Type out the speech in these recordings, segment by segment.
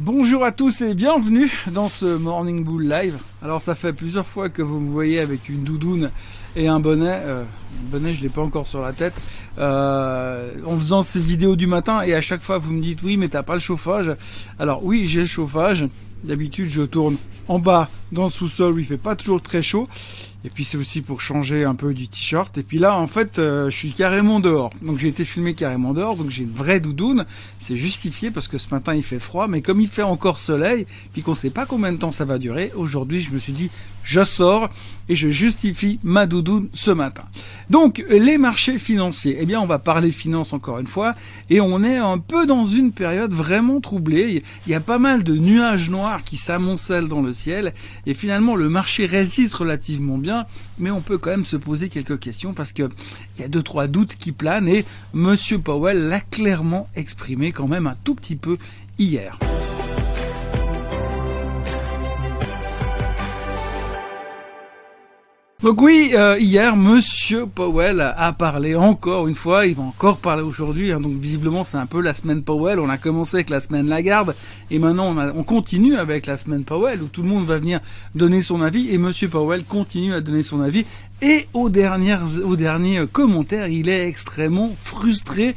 Bonjour à tous et bienvenue dans ce Morning Bull Live. Alors ça fait plusieurs fois que vous me voyez avec une doudoune et un bonnet. Euh, bonnet je l'ai pas encore sur la tête. Euh, en faisant ces vidéos du matin et à chaque fois vous me dites oui mais t'as pas le chauffage. Alors oui j'ai le chauffage. D'habitude je tourne en bas dans le sous-sol où il fait pas toujours très chaud. Et puis c'est aussi pour changer un peu du t-shirt. Et puis là, en fait, euh, je suis carrément dehors. Donc j'ai été filmé carrément dehors. Donc j'ai une vraie doudoune. C'est justifié parce que ce matin il fait froid. Mais comme il fait encore soleil, puis qu'on sait pas combien de temps ça va durer, aujourd'hui je me suis dit, je sors et je justifie ma doudoune ce matin. Donc les marchés financiers, eh bien on va parler finance encore une fois et on est un peu dans une période vraiment troublée. Il y a pas mal de nuages noirs qui s'amoncellent dans le ciel et finalement le marché résiste relativement bien, mais on peut quand même se poser quelques questions parce que il y a deux trois doutes qui planent et Monsieur Powell l'a clairement exprimé quand même un tout petit peu hier. Donc oui, euh, hier, Monsieur Powell a parlé encore une fois, il va encore parler aujourd'hui, hein, donc visiblement c'est un peu la semaine Powell, on a commencé avec la semaine Lagarde, et maintenant on, on, continue avec la semaine Powell, où tout le monde va venir donner son avis, et Monsieur Powell continue à donner son avis, et au dernier, au dernier commentaire, il est extrêmement frustré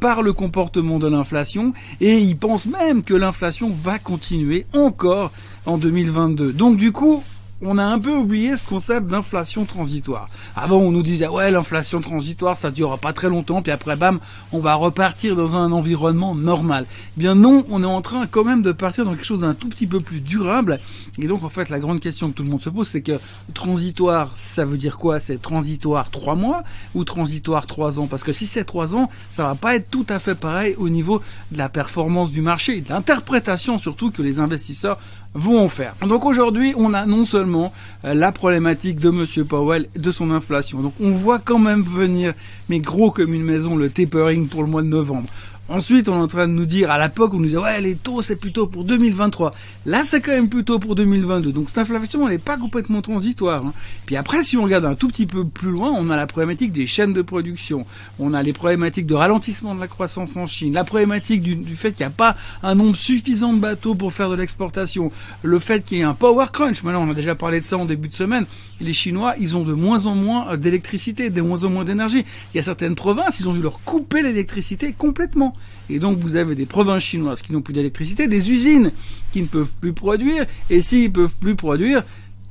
par le comportement de l'inflation, et il pense même que l'inflation va continuer encore en 2022. Donc du coup, on a un peu oublié ce concept d'inflation transitoire. Avant, on nous disait ouais, l'inflation transitoire, ça durera pas très longtemps, puis après, bam, on va repartir dans un environnement normal. Eh bien non, on est en train quand même de partir dans quelque chose d'un tout petit peu plus durable. Et donc, en fait, la grande question que tout le monde se pose, c'est que transitoire, ça veut dire quoi? C'est transitoire trois mois ou transitoire trois ans? Parce que si c'est trois ans, ça va pas être tout à fait pareil au niveau de la performance du marché, de l'interprétation surtout que les investisseurs vont en faire. Donc aujourd'hui, on a non seulement euh, la problématique de Monsieur Powell, de son inflation. Donc on voit quand même venir, mais gros comme une maison, le tapering pour le mois de novembre. Ensuite, on est en train de nous dire, à l'époque, on nous disait, ouais, les taux, c'est plutôt pour 2023. Là, c'est quand même plutôt pour 2022. Donc, cette inflation, elle n'est pas complètement transitoire. Hein. Puis après, si on regarde un tout petit peu plus loin, on a la problématique des chaînes de production. On a les problématiques de ralentissement de la croissance en Chine. La problématique du, du fait qu'il n'y a pas un nombre suffisant de bateaux pour faire de l'exportation. Le fait qu'il y ait un power crunch. Maintenant, on a déjà parlé de ça en début de semaine. Les Chinois, ils ont de moins en moins d'électricité, de moins en moins d'énergie. Il y a certaines provinces, ils ont dû leur couper l'électricité complètement. Et donc vous avez des provinces chinoises qui n'ont plus d'électricité, des usines qui ne peuvent plus produire, et s'ils peuvent plus produire,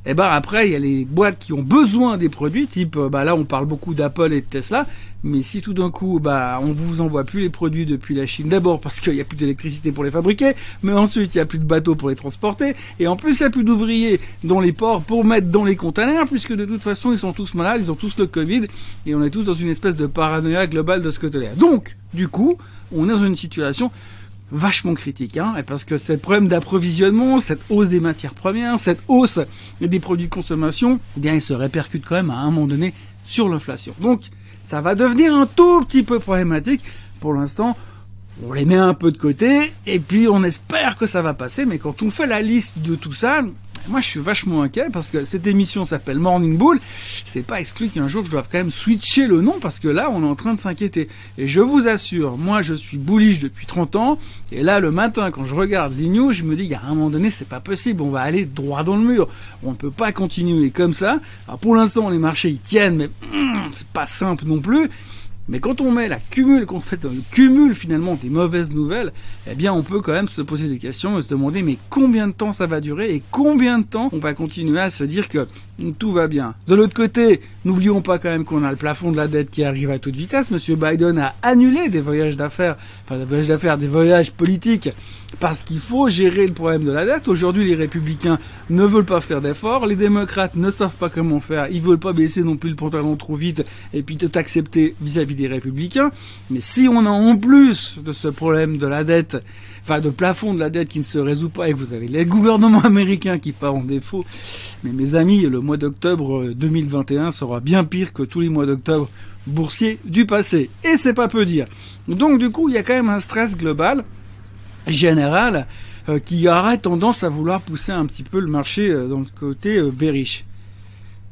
eh ben après il y a les boîtes qui ont besoin des produits, type euh, bah là on parle beaucoup d'Apple et de Tesla, mais si tout d'un coup bah on vous envoie plus les produits depuis la Chine, d'abord parce qu'il n'y a plus d'électricité pour les fabriquer, mais ensuite il n'y a plus de bateaux pour les transporter, et en plus il n'y a plus d'ouvriers dans les ports pour mettre dans les containers, puisque de toute façon ils sont tous malades, ils ont tous le Covid, et on est tous dans une espèce de paranoïa globale de ce côté-là. Donc, du coup, on est dans une situation vachement critique, hein, parce que ce problème d'approvisionnement, cette hausse des matières premières, cette hausse des produits de consommation, eh bien, il se répercute quand même à un moment donné sur l'inflation. Donc, ça va devenir un tout petit peu problématique. Pour l'instant, on les met un peu de côté, et puis on espère que ça va passer, mais quand on fait la liste de tout ça, moi, je suis vachement inquiet parce que cette émission s'appelle Morning Bull. C'est pas exclu qu'un jour je doive quand même switcher le nom parce que là, on est en train de s'inquiéter. Et je vous assure, moi, je suis bullish depuis 30 ans. Et là, le matin, quand je regarde les je me dis, il y a un moment donné, c'est pas possible. On va aller droit dans le mur. On ne peut pas continuer comme ça. Alors, pour l'instant, les marchés, ils tiennent, mais hum, c'est pas simple non plus. Mais quand on met la cumule, quand on fait le cumul finalement des mauvaises nouvelles, eh bien on peut quand même se poser des questions et se demander mais combien de temps ça va durer et combien de temps on va continuer à se dire que tout va bien. De l'autre côté, n'oublions pas quand même qu'on a le plafond de la dette qui arrive à toute vitesse. Monsieur Biden a annulé des voyages d'affaires, enfin des voyages d'affaires, des voyages politiques parce qu'il faut gérer le problème de la dette. Aujourd'hui, les républicains ne veulent pas faire d'efforts, les démocrates ne savent pas comment faire, ils veulent pas baisser non plus le pantalon trop vite et puis tout accepter vis-à-vis des républicains. Mais si on a en plus de ce problème de la dette, enfin de plafond de la dette qui ne se résout pas et que vous avez les gouvernements américains qui partent en défaut, mais mes amis, le mois d'octobre 2021 sera bien pire que tous les mois d'octobre boursiers du passé. Et c'est pas peu dire. Donc du coup, il y a quand même un stress global général euh, qui aurait tendance à vouloir pousser un petit peu le marché euh, dans le côté euh.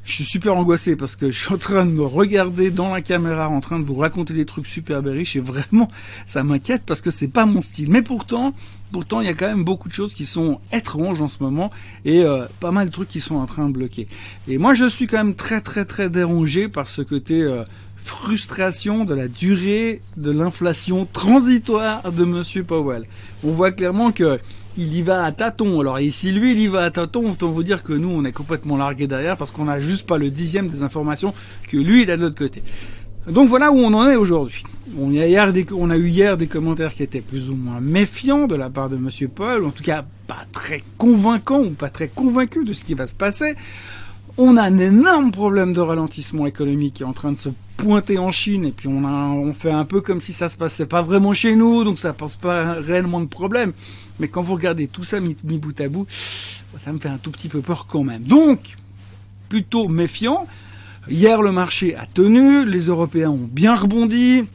Je suis super angoissé parce que je suis en train de me regarder dans la caméra, en train de vous raconter des trucs super riches et vraiment, ça m'inquiète parce que c'est pas mon style. Mais pourtant, pourtant, il y a quand même beaucoup de choses qui sont étranges en ce moment et euh, pas mal de trucs qui sont en train de bloquer. Et moi, je suis quand même très très très dérangé par ce côté euh, frustration de la durée de l'inflation transitoire de Monsieur Powell. On voit clairement que il y va à tâtons. Alors ici, lui, il y va à tâtons, autant vous dire que nous, on est complètement largué derrière parce qu'on n'a juste pas le dixième des informations que lui, il a de l'autre côté. Donc voilà où on en est aujourd'hui. On, a eu hier des commentaires qui étaient plus ou moins méfiants de la part de Monsieur Paul, en tout cas pas très convaincants ou pas très convaincus de ce qui va se passer. On a un énorme problème de ralentissement économique qui est en train de se pointer en Chine et puis on, fait un peu comme si ça se passait pas vraiment chez nous, donc ça pose pas réellement de problème. Mais quand vous regardez tout ça mis, bout à bout, ça me fait un tout petit peu peur quand même. Donc, plutôt méfiant. Hier, le marché a tenu, les Européens ont bien rebondi.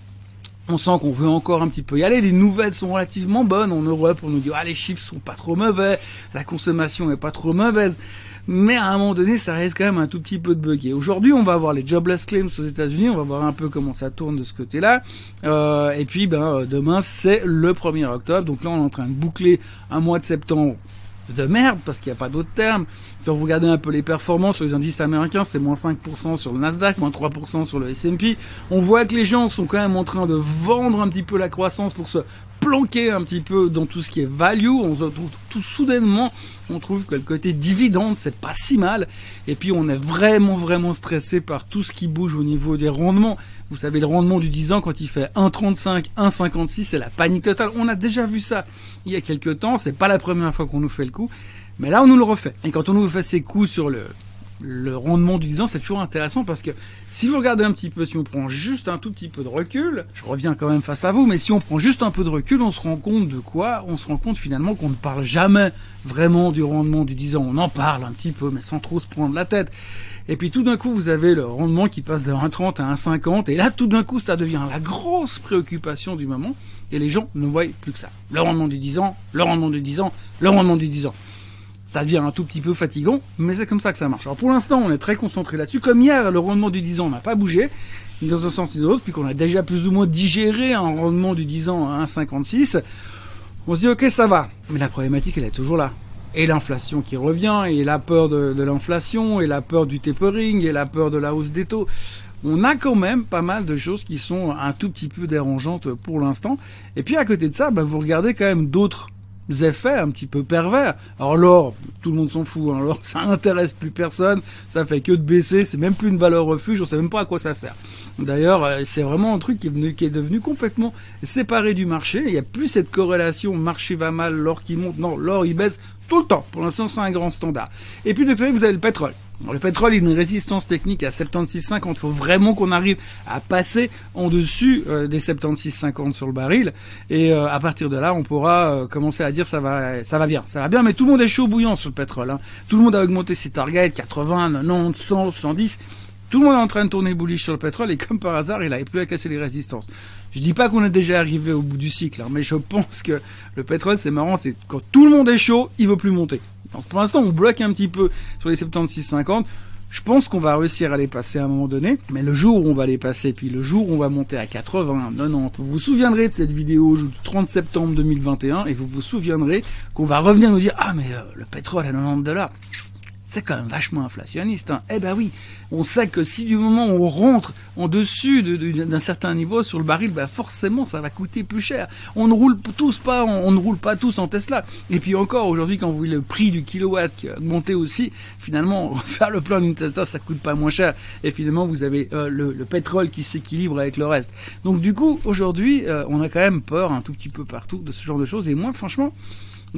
On sent qu'on veut encore un petit peu y aller. Les nouvelles sont relativement bonnes en Europe. On nous dit ah les chiffres sont pas trop mauvais, la consommation est pas trop mauvaise mais à un moment donné, ça risque quand même un tout petit peu de bugger. Aujourd'hui, on va voir les jobless claims aux États-Unis, on va voir un peu comment ça tourne de ce côté-là. Euh, et puis, ben, euh, demain, c'est le 1er octobre, donc là, on est en train de boucler un mois de septembre de merde, parce qu'il n'y a pas d'autre terme. Quand vous regardez un peu les performances sur les indices américains, c'est moins 5% sur le Nasdaq, moins 3% sur le S&P. On voit que les gens sont quand même en train de vendre un petit peu la croissance pour se planquer un petit peu dans tout ce qui est value. On se retrouve tout soudainement, on trouve que le côté dividende, c'est pas si mal. Et puis on est vraiment, vraiment stressé par tout ce qui bouge au niveau des rendements. Vous savez, le rendement du 10 ans, quand il fait 1,35, 1,56, c'est la panique totale. On a déjà vu ça il y a quelques temps. C'est pas la première fois qu'on nous fait le coup. Mais là, on nous le refait. Et quand on nous fait ces coups sur le, le rendement du 10 ans, c'est toujours intéressant parce que si vous regardez un petit peu, si on prend juste un tout petit peu de recul, je reviens quand même face à vous, mais si on prend juste un peu de recul, on se rend compte de quoi? On se rend compte finalement qu'on ne parle jamais vraiment du rendement du 10 ans. On en parle un petit peu, mais sans trop se prendre la tête. Et puis tout d'un coup, vous avez le rendement qui passe de 1,30 à 1,50, et là tout d'un coup, ça devient la grosse préoccupation du moment, et les gens ne voient plus que ça. Le rendement du 10 ans, le rendement du 10 ans, le rendement du 10 ans ça devient un tout petit peu fatigant, mais c'est comme ça que ça marche. Alors pour l'instant, on est très concentré là-dessus. Comme hier, le rendement du 10 ans n'a pas bougé, ni dans un sens ni dans l'autre, puisqu'on a déjà plus ou moins digéré un rendement du 10 ans à 1,56. On se dit, ok, ça va. Mais la problématique, elle est toujours là. Et l'inflation qui revient, et la peur de, de l'inflation, et la peur du tapering, et la peur de la hausse des taux. On a quand même pas mal de choses qui sont un tout petit peu dérangeantes pour l'instant. Et puis à côté de ça, bah, vous regardez quand même d'autres effets un petit peu pervers. Alors l'or, tout le monde s'en fout. Hein. L'or, ça n'intéresse plus personne. Ça fait que de baisser. C'est même plus une valeur refuge. On sait même pas à quoi ça sert. D'ailleurs, euh, c'est vraiment un truc qui est, qui est devenu complètement séparé du marché. Il n'y a plus cette corrélation marché va mal, l'or qui monte. Non, l'or il baisse tout le temps. Pour l'instant, c'est un grand standard. Et puis de côté, vous avez le pétrole. Le pétrole, il a une résistance technique à 76,50. Il faut vraiment qu'on arrive à passer en dessus euh, des 76,50 sur le baril. Et euh, à partir de là, on pourra euh, commencer à dire ça va, ça va bien, ça va bien. Mais tout le monde est chaud bouillant sur le pétrole. Hein. Tout le monde a augmenté ses targets 80, 90, 100, 110. Tout le monde est en train de tourner bullish sur le pétrole et comme par hasard, il n'avait plus à casser les résistances. Je dis pas qu'on est déjà arrivé au bout du cycle, hein, mais je pense que le pétrole, c'est marrant, c'est quand tout le monde est chaud, il veut plus monter. Donc pour l'instant, on bloque un petit peu sur les 76,50. Je pense qu'on va réussir à les passer à un moment donné, mais le jour où on va les passer, puis le jour où on va monter à 80, 90, vous vous souviendrez de cette vidéo du 30 septembre 2021 et vous vous souviendrez qu'on va revenir nous dire ah mais euh, le pétrole à 90 dollars c'est quand même vachement inflationniste. Hein. Eh ben oui, on sait que si du moment où on rentre en dessus d'un certain niveau sur le baril, ben forcément ça va coûter plus cher. On ne roule tous pas, on, ne roule pas tous en Tesla. Et puis encore aujourd'hui, quand vous voyez le prix du kilowatt qui a augmenté aussi, finalement faire le plein d'une Tesla, ça coûte pas moins cher. Et finalement, vous avez euh, le, pétrole qui s'équilibre avec le reste. Donc du coup, aujourd'hui, euh, on a quand même peur un tout petit peu partout de ce genre de choses. Et moi, franchement.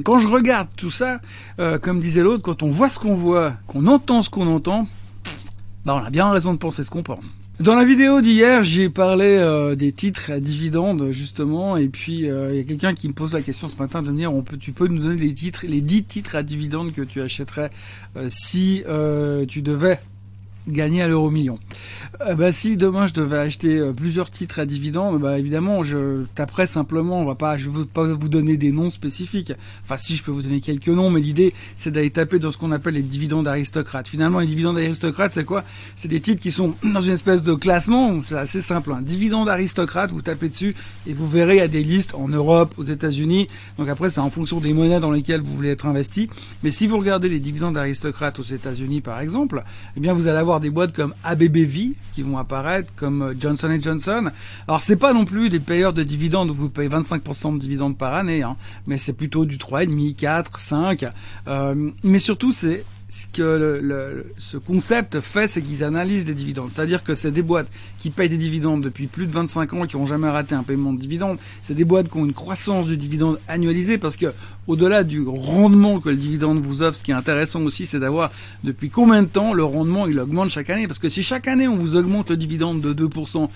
Quand je regarde tout ça, euh, comme disait l'autre, quand on voit ce qu'on voit, qu'on entend ce qu'on entend, bah on a bien raison de penser ce qu'on pense. Dans la vidéo d'hier, j'ai parlé euh, des titres à dividendes justement, et puis euh, il y a quelqu'un qui me pose la question ce matin de me dire, tu peux nous donner les titres, les 10 titres à dividendes que tu achèterais si tu devais gagner à l'euro million. Euh, bah, si demain je devais acheter euh, plusieurs titres à dividendes, bah, évidemment, je taperais simplement, on va pas, je veux pas vous donner des noms spécifiques. Enfin, si je peux vous donner quelques noms, mais l'idée, c'est d'aller taper dans ce qu'on appelle les dividendes aristocrates. Finalement, les dividendes aristocrates, c'est quoi? C'est des titres qui sont dans une espèce de classement, c'est assez simple. Hein. Dividendes aristocrates, vous tapez dessus et vous verrez, il y a des listes en Europe, aux États-Unis. Donc après, c'est en fonction des monnaies dans lesquelles vous voulez être investi. Mais si vous regardez les dividendes aristocrates aux États-Unis, par exemple, eh bien, vous allez avoir des boîtes comme ABBV qui vont apparaître, comme euh, Johnson Johnson. Alors, c'est pas non plus des payeurs de dividendes où vous payez 25% de dividendes par année, hein, mais c'est plutôt du 3,5, 4, 5. Euh, mais surtout, c'est ce que ce concept fait, c'est qu'ils analysent les dividendes. C'est-à-dire que c'est des boîtes qui payent des dividendes depuis plus de 25 ans qui n'ont jamais raté un paiement de dividendes. C'est des boîtes qui ont une croissance du dividende annualisé parce que au-delà du rendement que le dividende vous offre, ce qui est intéressant aussi, c'est d'avoir depuis combien de temps le rendement il augmente chaque année. Parce que si chaque année on vous augmente le dividende de 2%,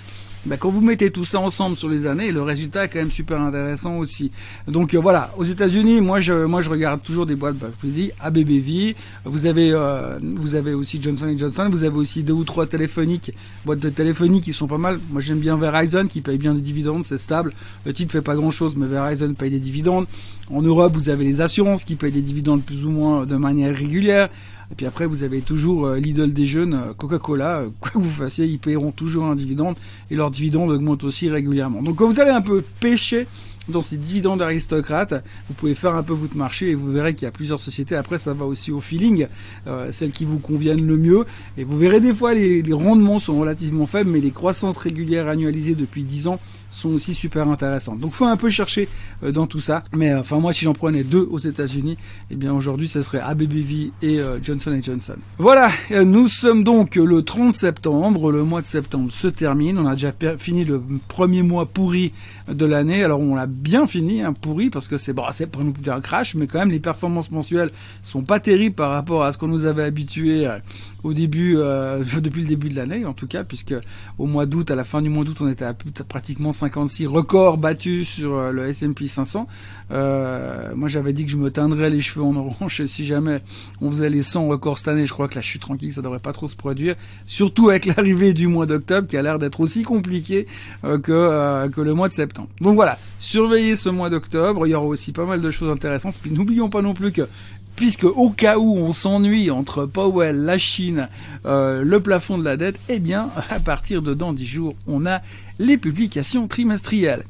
bah, quand vous mettez tout ça ensemble sur les années, le résultat est quand même super intéressant aussi. Donc euh, voilà, aux États-Unis, moi je moi je regarde toujours des boîtes, bah, je vous dis ABBV, vous avez euh, vous avez aussi Johnson Johnson, vous avez aussi deux ou trois téléphoniques, boîtes de téléphonie qui sont pas mal. Moi j'aime bien Verizon qui paye bien des dividendes, c'est stable. Le titre fait pas grand-chose, mais Verizon paye des dividendes. En Europe, vous avez les assurances qui payent des dividendes plus ou moins de manière régulière. Et puis après, vous avez toujours euh, l'idole des jeunes, euh, Coca-Cola. Euh, quoi que vous fassiez, ils paieront toujours un dividende et leur dividende augmente aussi régulièrement. Donc quand vous allez un peu pêcher dans ces dividendes aristocrates, vous pouvez faire un peu votre marché et vous verrez qu'il y a plusieurs sociétés. Après, ça va aussi au feeling, celles qui vous conviennent le mieux. Et vous verrez des fois, les, les rendements sont relativement faibles, mais les croissances régulières annualisées depuis 10 ans sont aussi super intéressantes. Donc faut un peu chercher euh, dans tout ça. Mais euh, enfin moi si j'en prenais deux aux États-Unis, eh bien aujourd'hui ce serait ABBV et euh, Johnson Johnson. Voilà, nous sommes donc le 30 septembre, le mois de septembre se termine, on a déjà fini le premier mois pourri de l'année. Alors on l'a bien fini, hein, pourri parce que c'est bon, c'est pas nous un crash, mais quand même les performances mensuelles sont pas terribles par rapport à ce qu'on nous avait habitué au début, depuis le début de l'année en tout cas, puisque au mois d'août, à la fin du mois d'août, on était à pratiquement 56 records battus sur euh, le S&P 500. Euh, moi, j'avais dit que je me teindrais les cheveux en orange si jamais on faisait les 100 records cette année. Je crois que là, je suis tranquille, ça devrait pas trop se produire. Surtout avec l'arrivée du mois d'octobre, qui a l'air d'être aussi compliqué euh, que que le mois de septembre. Donc voilà, surveillez ce mois d'octobre. Il y aura aussi pas mal de choses intéressantes. Puis n'oublions pas non plus que puisque au cas où on s'ennuie entre Powell, la Chine, euh, le plafond de la dette, eh bien, à partir de dans 10 jours, on a les publications trimestrielles.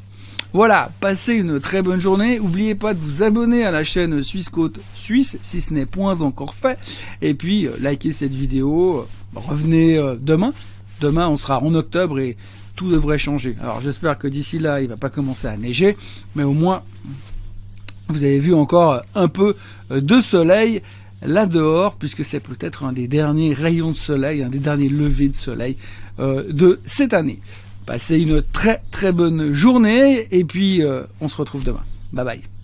Voilà, passez une très bonne journée. N'oubliez pas de vous abonner à la chaîne Suisse Côte Suisse, si ce n'est point encore fait. Et puis, euh, likez cette vidéo. Euh, revenez demain. Demain, on sera en octobre et tout devrait changer. Alors, j'espère que d'ici là, il va pas commencer à neiger. Mais au moins, vous avez vu encore un peu euh, de soleil là dehors, puisque c'est peut-être un des derniers rayons de soleil, un des derniers levées de soleil euh, de cette année. Passez une très très bonne journée et puis euh, on se retrouve demain. Bye bye.